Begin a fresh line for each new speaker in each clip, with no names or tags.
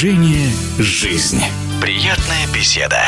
Движение «Жизнь». Приятная беседа.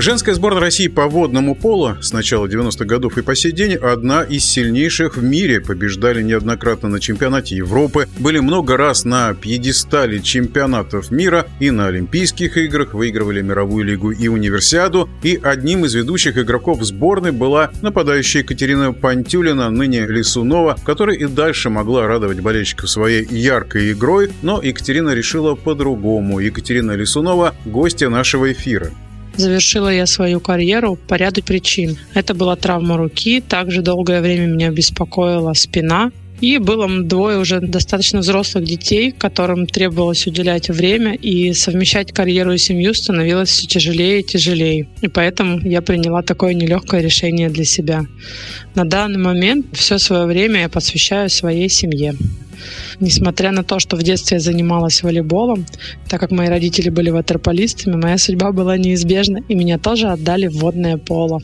Женская сборная России по водному полу с начала 90-х годов и по сей день одна из сильнейших в мире. Побеждали неоднократно на чемпионате Европы, были много раз на пьедестале чемпионатов мира и на Олимпийских играх, выигрывали мировую лигу и универсиаду. И одним из ведущих игроков сборной была нападающая Екатерина Пантюлина, ныне Лисунова, которая и дальше могла радовать болельщиков своей яркой игрой, но Екатерина решила по-другому. Екатерина Лисунова – гостья нашего эфира.
Завершила я свою карьеру по ряду причин. Это была травма руки, также долгое время меня беспокоила спина, и было двое уже достаточно взрослых детей, которым требовалось уделять время, и совмещать карьеру и семью становилось все тяжелее и тяжелее. И поэтому я приняла такое нелегкое решение для себя. На данный момент все свое время я посвящаю своей семье. Несмотря на то, что в детстве я занималась волейболом, так как мои родители были ватерполистами, моя судьба была неизбежна, и меня тоже отдали в водное поло.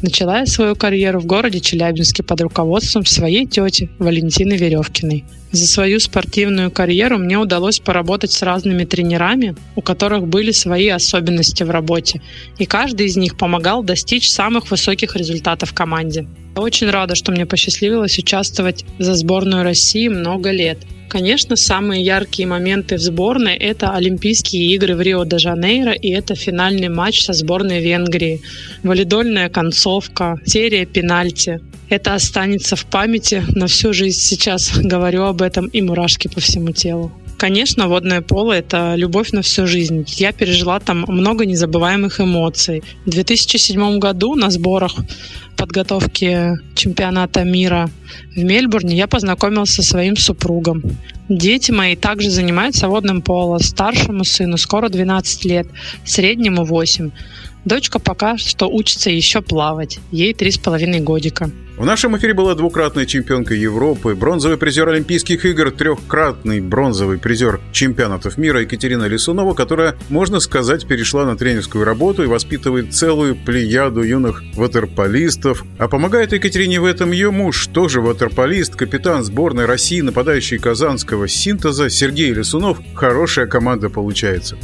Начала я свою карьеру в городе Челябинске под руководством своей тети Валентины Веревкиной. За свою спортивную карьеру мне удалось поработать с разными тренерами, у которых были свои особенности в работе, и каждый из них помогал достичь самых высоких результатов команде. Я очень рада, что мне посчастливилось участвовать за сборную России много лет – Конечно, самые яркие моменты в сборной – это Олимпийские игры в Рио-де-Жанейро и это финальный матч со сборной Венгрии. Валидольная концовка, серия пенальти. Это останется в памяти на всю жизнь. Сейчас говорю об этом и мурашки по всему телу. Конечно, водное поло — это любовь на всю жизнь. Я пережила там много незабываемых эмоций. В 2007 году на сборах подготовки чемпионата мира в Мельбурне я познакомился со своим супругом. Дети мои также занимаются водным поло. Старшему сыну скоро 12 лет, среднему 8. Дочка пока что учится еще плавать. Ей три с половиной годика.
В нашем эфире была двукратная чемпионка Европы, бронзовый призер Олимпийских игр, трехкратный бронзовый призер чемпионатов мира Екатерина Лисунова, которая, можно сказать, перешла на тренерскую работу и воспитывает целую плеяду юных ватерполистов. А помогает Екатерине в этом ее муж, тоже ватерполист, капитан сборной России, нападающий казанского синтеза Сергей Лисунов. Хорошая команда получается.